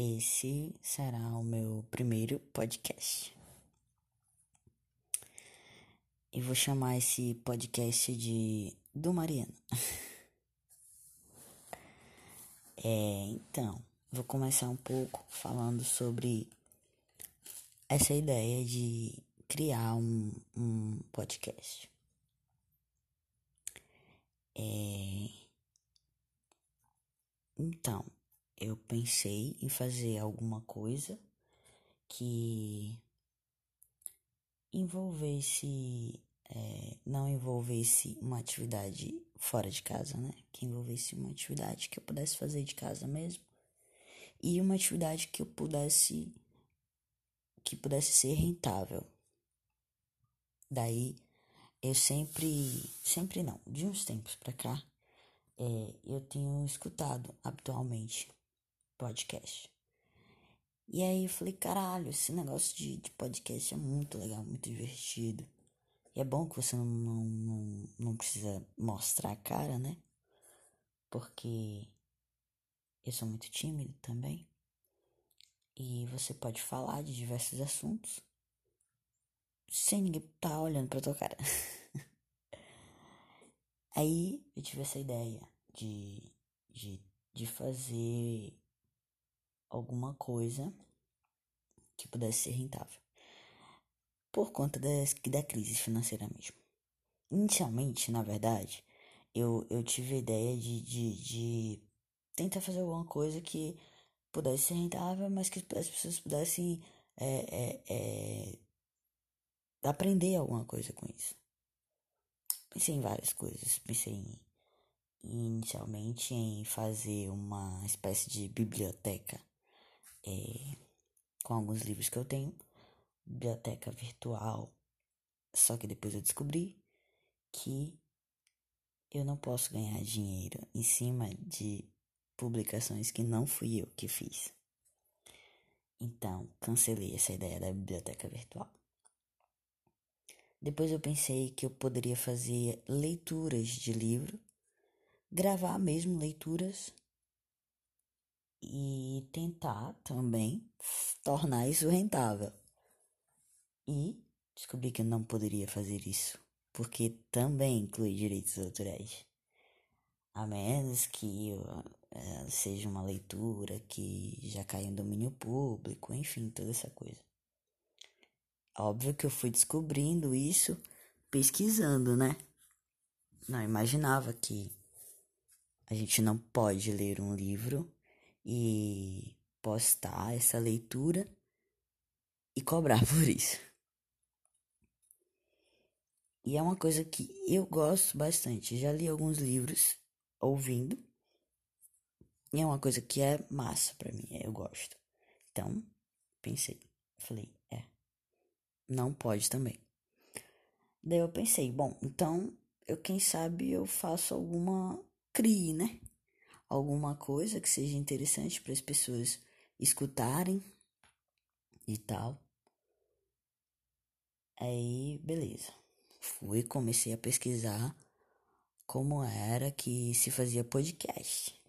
esse será o meu primeiro podcast. E vou chamar esse podcast de Do Mariano. é, então, vou começar um pouco falando sobre essa ideia de criar um, um podcast. É, então, eu pensei em fazer alguma coisa que envolvesse, é, não envolvesse uma atividade fora de casa, né? Que envolvesse uma atividade que eu pudesse fazer de casa mesmo e uma atividade que eu pudesse, que pudesse ser rentável. Daí eu sempre, sempre não, de uns tempos pra cá, é, eu tenho escutado habitualmente podcast. E aí eu falei, caralho, esse negócio de, de podcast é muito legal, muito divertido. E é bom que você não, não, não, não precisa mostrar a cara, né? Porque eu sou muito tímido também. E você pode falar de diversos assuntos sem ninguém tá olhando pra tua cara. Aí eu tive essa ideia de, de, de fazer alguma coisa que pudesse ser rentável. Por conta das, da crise financeira mesmo. Inicialmente, na verdade, eu, eu tive a ideia de, de, de tentar fazer alguma coisa que pudesse ser rentável, mas que as pessoas pudessem é, é, é, aprender alguma coisa com isso. Pensei em várias coisas. Pensei em, inicialmente em fazer uma espécie de biblioteca é, com alguns livros que eu tenho, biblioteca virtual. Só que depois eu descobri que eu não posso ganhar dinheiro em cima de publicações que não fui eu que fiz. Então, cancelei essa ideia da biblioteca virtual. Depois eu pensei que eu poderia fazer leituras de livro, gravar mesmo leituras e tentar também tornar isso rentável. E descobri que eu não poderia fazer isso, porque também inclui direitos autorais. A menos que é, seja uma leitura que já cai em domínio público, enfim, toda essa coisa. Óbvio que eu fui descobrindo isso pesquisando, né? Não imaginava que a gente não pode ler um livro e postar essa leitura e cobrar por isso. E é uma coisa que eu gosto bastante. Já li alguns livros ouvindo. E é uma coisa que é massa para mim, eu gosto. Então, pensei, falei, é, não pode também. Daí eu pensei, bom, então eu quem sabe eu faço alguma crie, né? Alguma coisa que seja interessante para as pessoas escutarem e tal. Aí, beleza. Fui, comecei a pesquisar como era que se fazia podcast.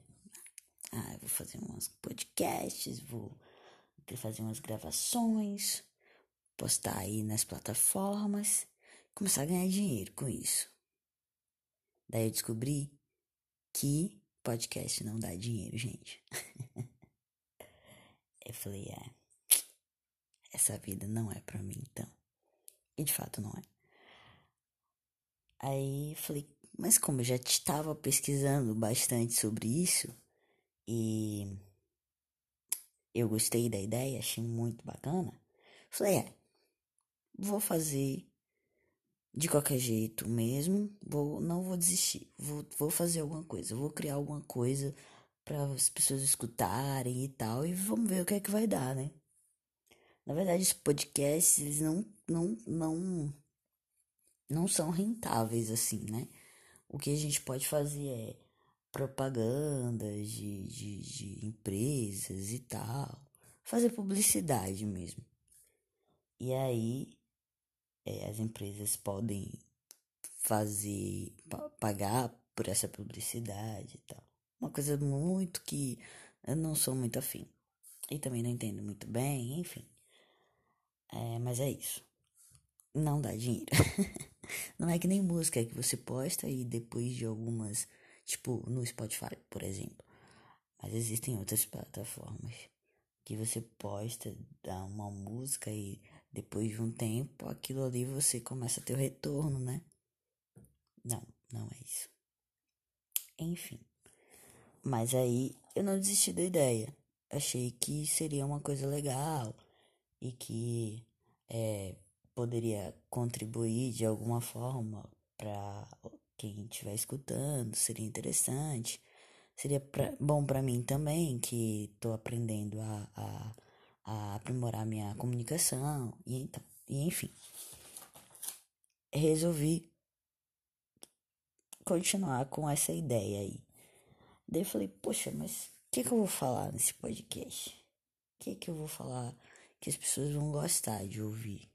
Ah, vou fazer umas podcasts, vou fazer umas gravações, postar aí nas plataformas, começar a ganhar dinheiro com isso. Daí eu descobri que podcast não dá dinheiro, gente. eu falei, é, essa vida não é pra mim, então. E de fato não é. Aí falei, mas como eu já estava pesquisando bastante sobre isso e eu gostei da ideia, achei muito bacana, falei, é, vou fazer de qualquer jeito mesmo, vou, não vou desistir, vou, vou fazer alguma coisa, vou criar alguma coisa para as pessoas escutarem e tal, e vamos ver o que é que vai dar, né? Na verdade, os podcasts, eles não, não, não, não são rentáveis assim, né? O que a gente pode fazer é propagandas de, de, de empresas e tal, fazer publicidade mesmo. E aí é, as empresas podem fazer, pagar por essa publicidade e tal. Uma coisa muito que eu não sou muito afim. e também não entendo muito bem, enfim. É, mas é isso. Não dá dinheiro. não é que nem música que você posta e depois de algumas, tipo no Spotify, por exemplo. Mas existem outras plataformas que você posta, dá uma música e depois de um tempo aquilo ali você começa a ter o retorno, né? Não, não é isso. Enfim. Mas aí eu não desisti da ideia. Achei que seria uma coisa legal e que é, poderia contribuir de alguma forma para quem estiver escutando, seria interessante. Seria pra, bom para mim também, que estou aprendendo a, a, a, aprimorar minha comunicação, e, então, e enfim. Resolvi continuar com essa ideia aí. Daí eu falei, poxa, mas o que, que eu vou falar nesse podcast? O que, que eu vou falar que as pessoas vão gostar de ouvir?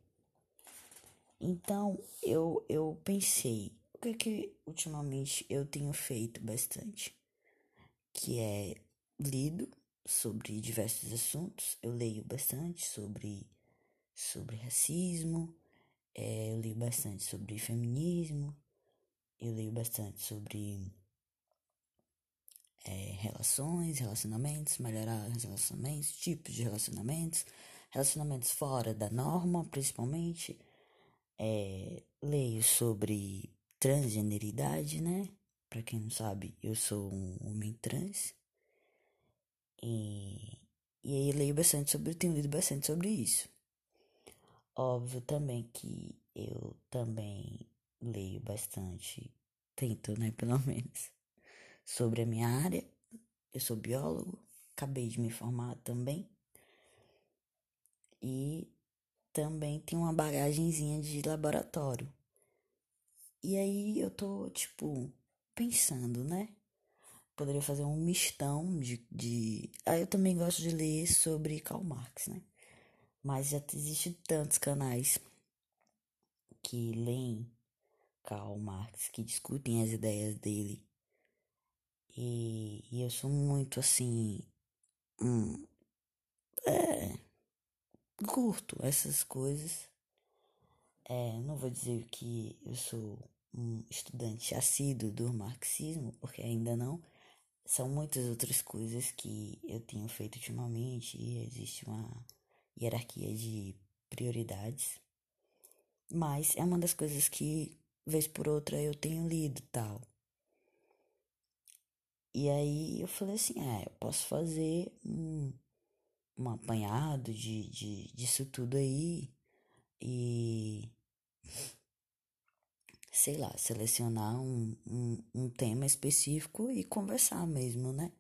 Então eu, eu pensei, o que que ultimamente eu tenho feito bastante? Que é lido sobre diversos assuntos. Eu leio bastante sobre, sobre racismo, é, eu leio bastante sobre feminismo, eu leio bastante sobre é, relações, relacionamentos, melhorar relacionamentos, tipos de relacionamentos, relacionamentos fora da norma, principalmente. É, leio sobre transgeneridade, né? Pra quem não sabe, eu sou um homem trans. E, e aí leio bastante sobre, tenho lido bastante sobre isso. Óbvio também que eu também leio bastante, tento, né, pelo menos, sobre a minha área. Eu sou biólogo, acabei de me formar também. E também tenho uma bagagenzinha de laboratório. E aí eu tô, tipo, pensando, né? Poderia fazer um mistão de. de... Ah, eu também gosto de ler sobre Karl Marx, né? Mas já existe tantos canais que leem Karl Marx, que discutem as ideias dele. E, e eu sou muito assim. Hum, é. Curto essas coisas. É, não vou dizer que eu sou um estudante assíduo do marxismo, porque ainda não. São muitas outras coisas que eu tenho feito ultimamente e existe uma hierarquia de prioridades. Mas é uma das coisas que vez por outra eu tenho lido tal. E aí eu falei assim, é, eu posso fazer um, um apanhado de, de, disso tudo aí e sei lá, selecionar um, um, um tema específico e conversar mesmo, né?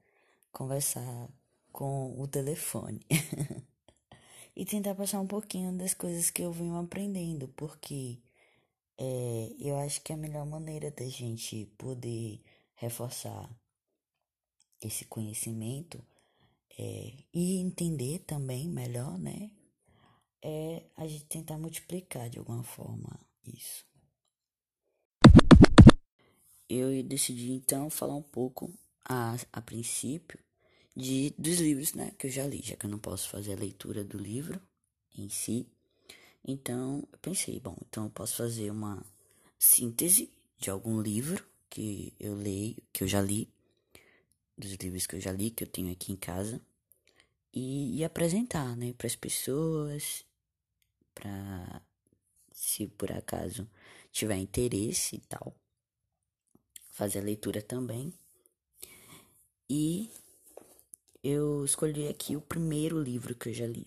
Conversar com o telefone. e tentar passar um pouquinho das coisas que eu venho aprendendo, porque é, eu acho que a melhor maneira da gente poder reforçar esse conhecimento é, e entender também melhor, né? É a gente tentar multiplicar de alguma forma isso. Eu decidi então falar um pouco a, a princípio de dos livros, né, que eu já li, já que eu não posso fazer a leitura do livro em si, então, eu pensei, bom, então eu posso fazer uma síntese de algum livro que eu leio, que eu já li, dos livros que eu já li, que eu tenho aqui em casa, e, e apresentar, né, para as pessoas, para se por acaso tiver interesse e tal, fazer a leitura também. E eu escolhi aqui o primeiro livro que eu já li.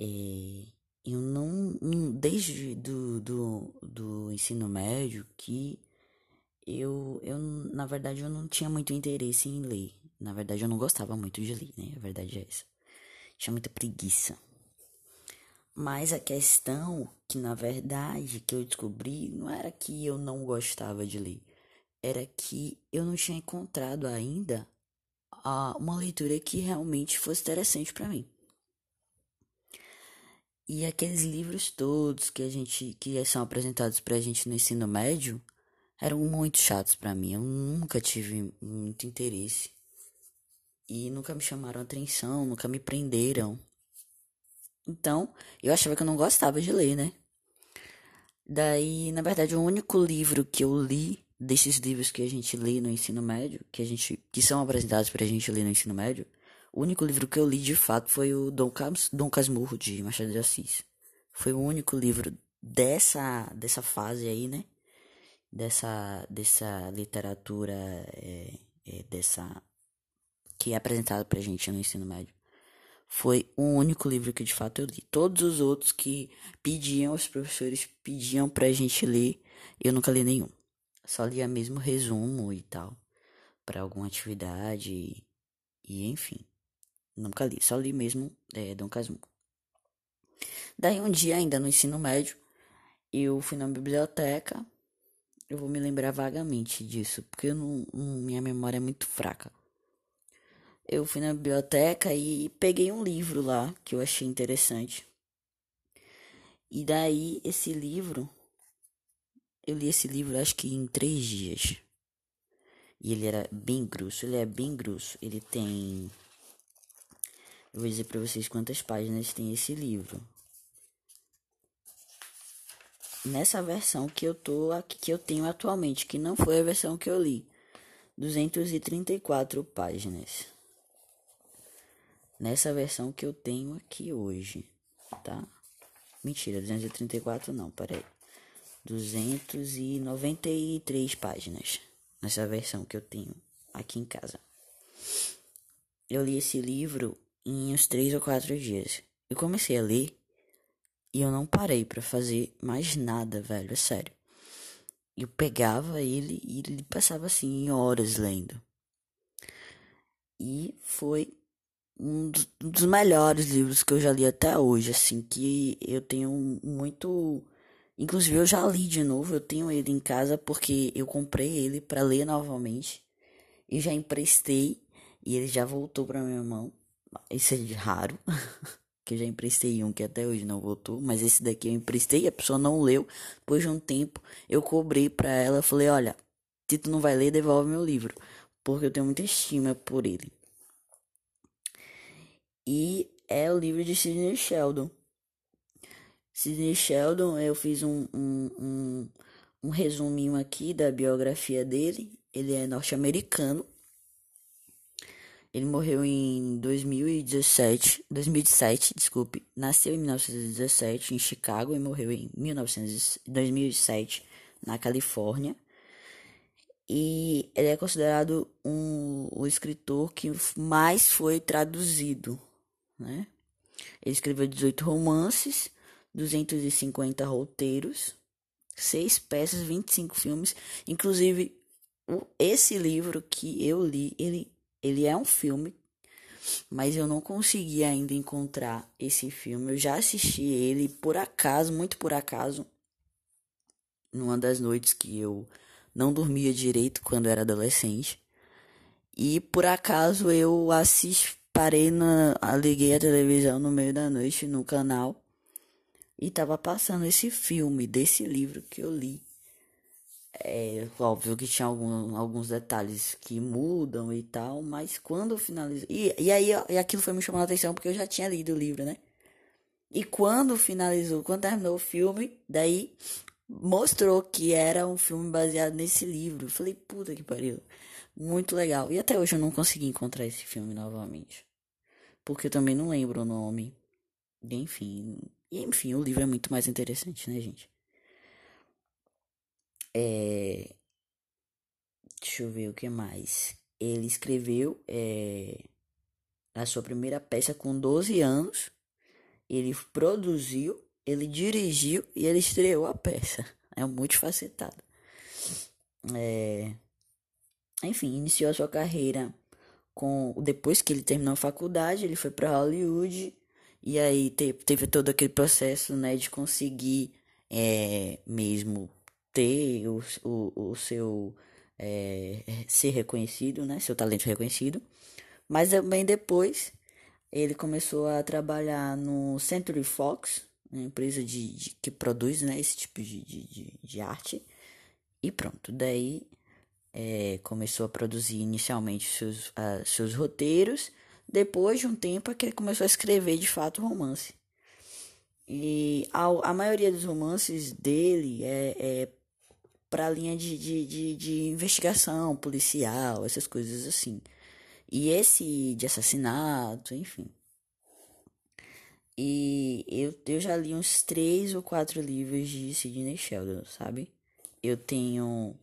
É, eu não, desde do, do, do ensino médio que eu, eu, na verdade, eu não tinha muito interesse em ler. Na verdade, eu não gostava muito de ler, né? A verdade é essa. Tinha muita preguiça. Mas a questão que, na verdade, que eu descobri não era que eu não gostava de ler. Era que eu não tinha encontrado ainda uma leitura que realmente fosse interessante para mim. E aqueles livros todos que a gente que são apresentados pra gente no ensino médio eram muito chatos para mim. Eu nunca tive muito interesse e nunca me chamaram atenção, nunca me prenderam. Então, eu achava que eu não gostava de ler, né? Daí, na verdade, o único livro que eu li desses livros que a gente lê no ensino médio, que a gente que são apresentados pra gente ler no ensino médio, o único livro que eu li de fato foi o Dom, Cas Dom Casmurro de Machado de Assis. Foi o único livro dessa dessa fase aí, né? Dessa dessa literatura é, é, dessa que é apresentado pra gente no ensino médio. Foi o único livro que de fato eu li. Todos os outros que pediam, os professores pediam pra gente ler, eu nunca li nenhum. Só lia mesmo resumo e tal, para alguma atividade e, e, enfim. Nunca li, só li mesmo é, Dom Casmurro. Daí um dia, ainda no ensino médio, eu fui na biblioteca. Eu vou me lembrar vagamente disso, porque não, minha memória é muito fraca eu fui na biblioteca e peguei um livro lá que eu achei interessante. E daí esse livro, eu li esse livro acho que em três dias. E ele era bem grosso, ele é bem grosso. Ele tem. Eu vou dizer pra vocês quantas páginas tem esse livro. Nessa versão que eu tô aqui, que eu tenho atualmente, que não foi a versão que eu li. 234 páginas nessa versão que eu tenho aqui hoje, tá? Mentira, 234 não, peraí. 293 páginas nessa versão que eu tenho aqui em casa. Eu li esse livro em uns três ou quatro dias. Eu comecei a ler e eu não parei para fazer mais nada, velho, é sério. Eu pegava ele e ele passava assim horas lendo. E foi um dos melhores livros que eu já li até hoje, assim, que eu tenho muito. Inclusive, eu já li de novo, eu tenho ele em casa porque eu comprei ele para ler novamente e já emprestei e ele já voltou para minha mão. Isso é raro, que eu já emprestei um que até hoje não voltou, mas esse daqui eu emprestei, a pessoa não leu. Depois de um tempo, eu cobrei para ela, falei: "Olha, se tu não vai ler, devolve meu livro", porque eu tenho muita estima por ele e é o livro de Sidney Sheldon. Sidney Sheldon, eu fiz um, um, um, um resuminho aqui da biografia dele. Ele é norte-americano. Ele morreu em 2017, 2007, desculpe. Nasceu em 1917 em Chicago e morreu em 1900, 2007 na Califórnia. E ele é considerado um, o escritor que mais foi traduzido né? Ele escreveu 18 romances, 250 roteiros, 6 peças, 25 filmes. Inclusive, esse livro que eu li, ele, ele é um filme, mas eu não consegui ainda encontrar esse filme. Eu já assisti ele por acaso, muito por acaso, numa das noites que eu não dormia direito quando era adolescente. E por acaso eu assisti, parei na. Liguei a televisão no meio da noite no canal e tava passando esse filme desse livro que eu li. É óbvio que tinha algum, alguns detalhes que mudam e tal, mas quando finalizou. E, e aí e aquilo foi me chamando a atenção porque eu já tinha lido o livro, né? E quando finalizou, quando terminou o filme, daí mostrou que era um filme baseado nesse livro. Eu falei, puta que pariu. Muito legal. E até hoje eu não consegui encontrar esse filme novamente porque eu também não lembro o nome. Enfim, enfim, o livro é muito mais interessante, né, gente? É... Deixa eu ver o que mais. Ele escreveu é... a sua primeira peça com 12 anos. Ele produziu, ele dirigiu e ele estreou a peça. É muito facetado. É... Enfim, iniciou a sua carreira com depois que ele terminou a faculdade, ele foi para Hollywood e aí teve, todo aquele processo, né, de conseguir é, mesmo ter o, o, o seu é, ser reconhecido, né, seu talento reconhecido. Mas também depois ele começou a trabalhar no Century Fox, uma empresa de, de que produz, né, esse tipo de, de, de arte. E pronto, daí é, começou a produzir inicialmente seus, uh, seus roteiros. Depois de um tempo é que ele começou a escrever de fato romance. E a, a maioria dos romances dele é, é para a linha de, de, de, de investigação policial, essas coisas assim. E esse de assassinato, enfim. E eu, eu já li uns três ou quatro livros de Sidney Sheldon, sabe? Eu tenho.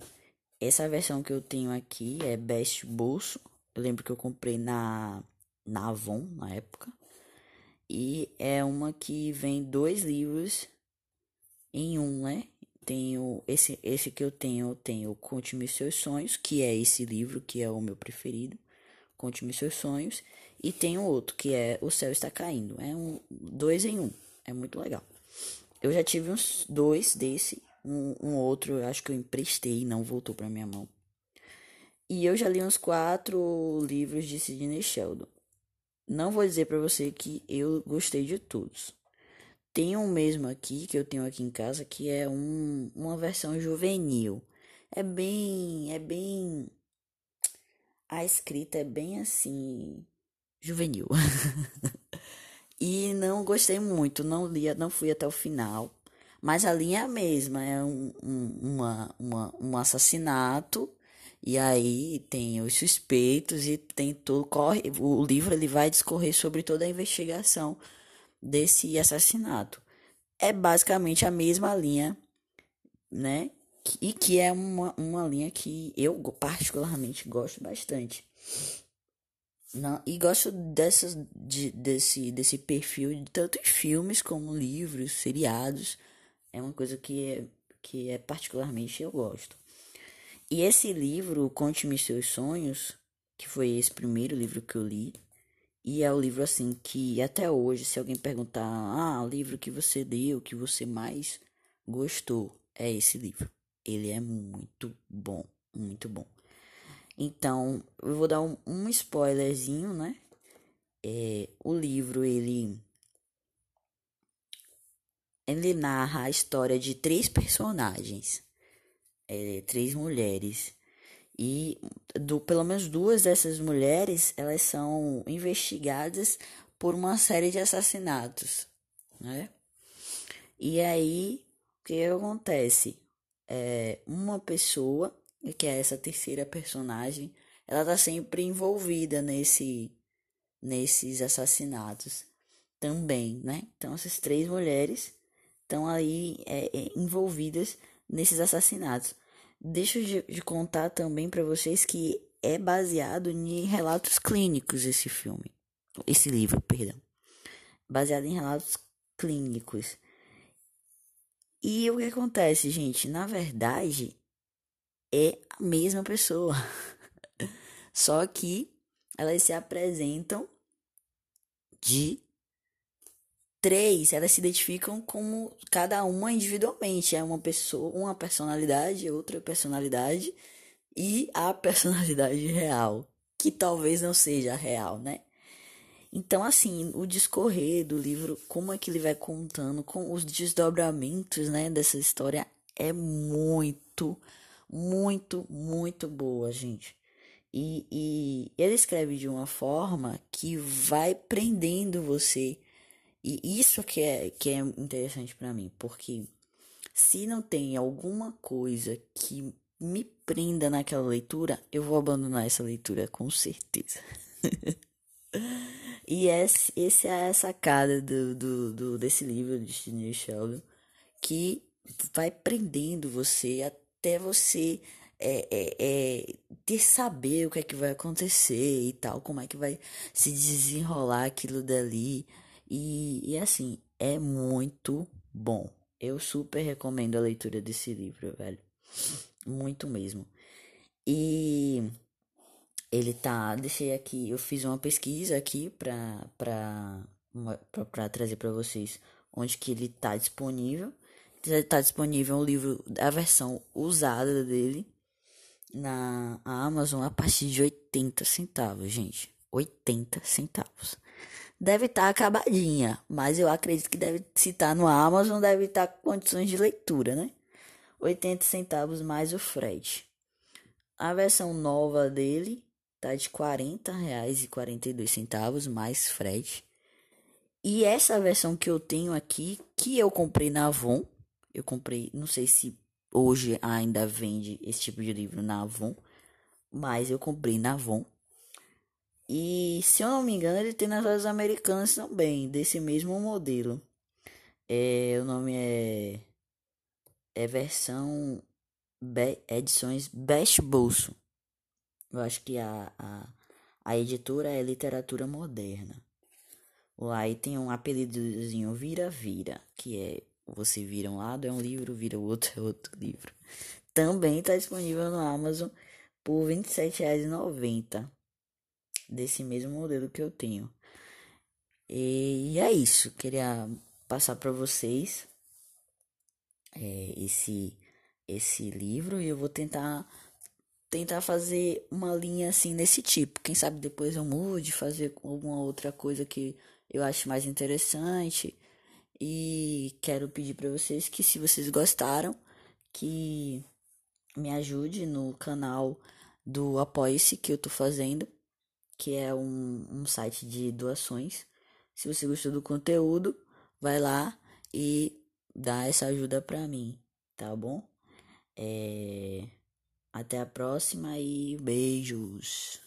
Essa versão que eu tenho aqui é Best Bolso. Eu lembro que eu comprei na, na Avon na época. E é uma que vem dois livros em um, né? Tenho esse, esse que eu tenho, tenho Conte-me Seus Sonhos, que é esse livro que é o meu preferido. Conte-me Seus Sonhos. E tem outro que é O Céu Está Caindo. É um dois em um. É muito legal. Eu já tive uns dois desse. Um, um outro eu acho que eu emprestei e não voltou para minha mão. E eu já li uns quatro livros de Sidney Sheldon. Não vou dizer para você que eu gostei de todos. Tem um mesmo aqui que eu tenho aqui em casa que é um, uma versão juvenil. É bem, é bem a escrita é bem assim juvenil. e não gostei muito, não li, não fui até o final. Mas a linha é a mesma, é um, um, uma, uma, um assassinato e aí tem os suspeitos e tem todo corre, o livro ele vai discorrer sobre toda a investigação desse assassinato. É basicamente a mesma linha, né? E que é uma, uma linha que eu particularmente gosto bastante. Não, e gosto dessas, de, desse, desse perfil tanto em filmes como livros, seriados. É uma coisa que é, que é particularmente eu gosto. E esse livro, Conte-me Seus Sonhos, que foi esse primeiro livro que eu li, e é o livro assim que até hoje, se alguém perguntar, ah, o livro que você leu, que você mais gostou, é esse livro. Ele é muito bom, muito bom. Então, eu vou dar um, um spoilerzinho, né? É, o livro, ele... Ele narra a história de três personagens. É, três mulheres. E do, pelo menos duas dessas mulheres, elas são investigadas por uma série de assassinatos, né? E aí, o que acontece? É, uma pessoa que é essa terceira personagem, ela tá sempre envolvida nesse nesses assassinatos também, né? Então essas três mulheres estão aí é, é, envolvidas nesses assassinatos. Deixa de, de contar também para vocês que é baseado em relatos clínicos esse filme, esse livro, perdão, baseado em relatos clínicos. E o que acontece, gente? Na verdade, é a mesma pessoa. Só que elas se apresentam de três, elas se identificam como cada uma individualmente. É uma pessoa, uma personalidade, outra personalidade e a personalidade real, que talvez não seja real, né? Então, assim, o discorrer do livro, como é que ele vai contando, com os desdobramentos, né, dessa história é muito muito, muito boa, gente. E, e ele escreve de uma forma que vai prendendo você. E isso que é, que é interessante para mim, porque se não tem alguma coisa que me prenda naquela leitura, eu vou abandonar essa leitura com certeza. e esse, esse é a sacada do, do, do, desse livro de Sidney Sheldon, que vai prendendo você até você é, é, é, ter saber o que é que vai acontecer e tal, como é que vai se desenrolar aquilo dali. E, e assim, é muito bom. Eu super recomendo a leitura desse livro, velho. Muito mesmo. E ele tá. Deixei aqui. Eu fiz uma pesquisa aqui pra, pra, pra, pra trazer pra vocês onde que ele tá disponível está disponível um livro, a versão usada dele na Amazon a partir de 80 centavos, gente. 80 centavos. Deve estar tá acabadinha, mas eu acredito que deve citar no Amazon, deve estar tá com condições de leitura, né? 80 centavos mais o frete. A versão nova dele tá de R$ reais e centavos mais frete. E essa versão que eu tenho aqui, que eu comprei na Avon, eu comprei, não sei se hoje ainda vende esse tipo de livro na Avon, mas eu comprei na Avon. E se eu não me engano, ele tem nas lojas americanas também, desse mesmo modelo. É, o nome é é versão Be edições Best Bolso. Eu acho que a, a, a editora é Literatura Moderna. Aí tem um apelidozinho Vira Vira, que é você vira um lado é um livro, vira o outro é outro livro. Também está disponível no Amazon por R$ 27,90 desse mesmo modelo que eu tenho. E é isso, queria passar para vocês é, esse esse livro e eu vou tentar tentar fazer uma linha assim nesse tipo. Quem sabe depois eu mude, fazer alguma outra coisa que eu acho mais interessante. E quero pedir para vocês que se vocês gostaram, que me ajude no canal do Apoie-se que eu tô fazendo, que é um, um site de doações. Se você gostou do conteúdo, vai lá e dá essa ajuda pra mim, tá bom? É... Até a próxima e beijos.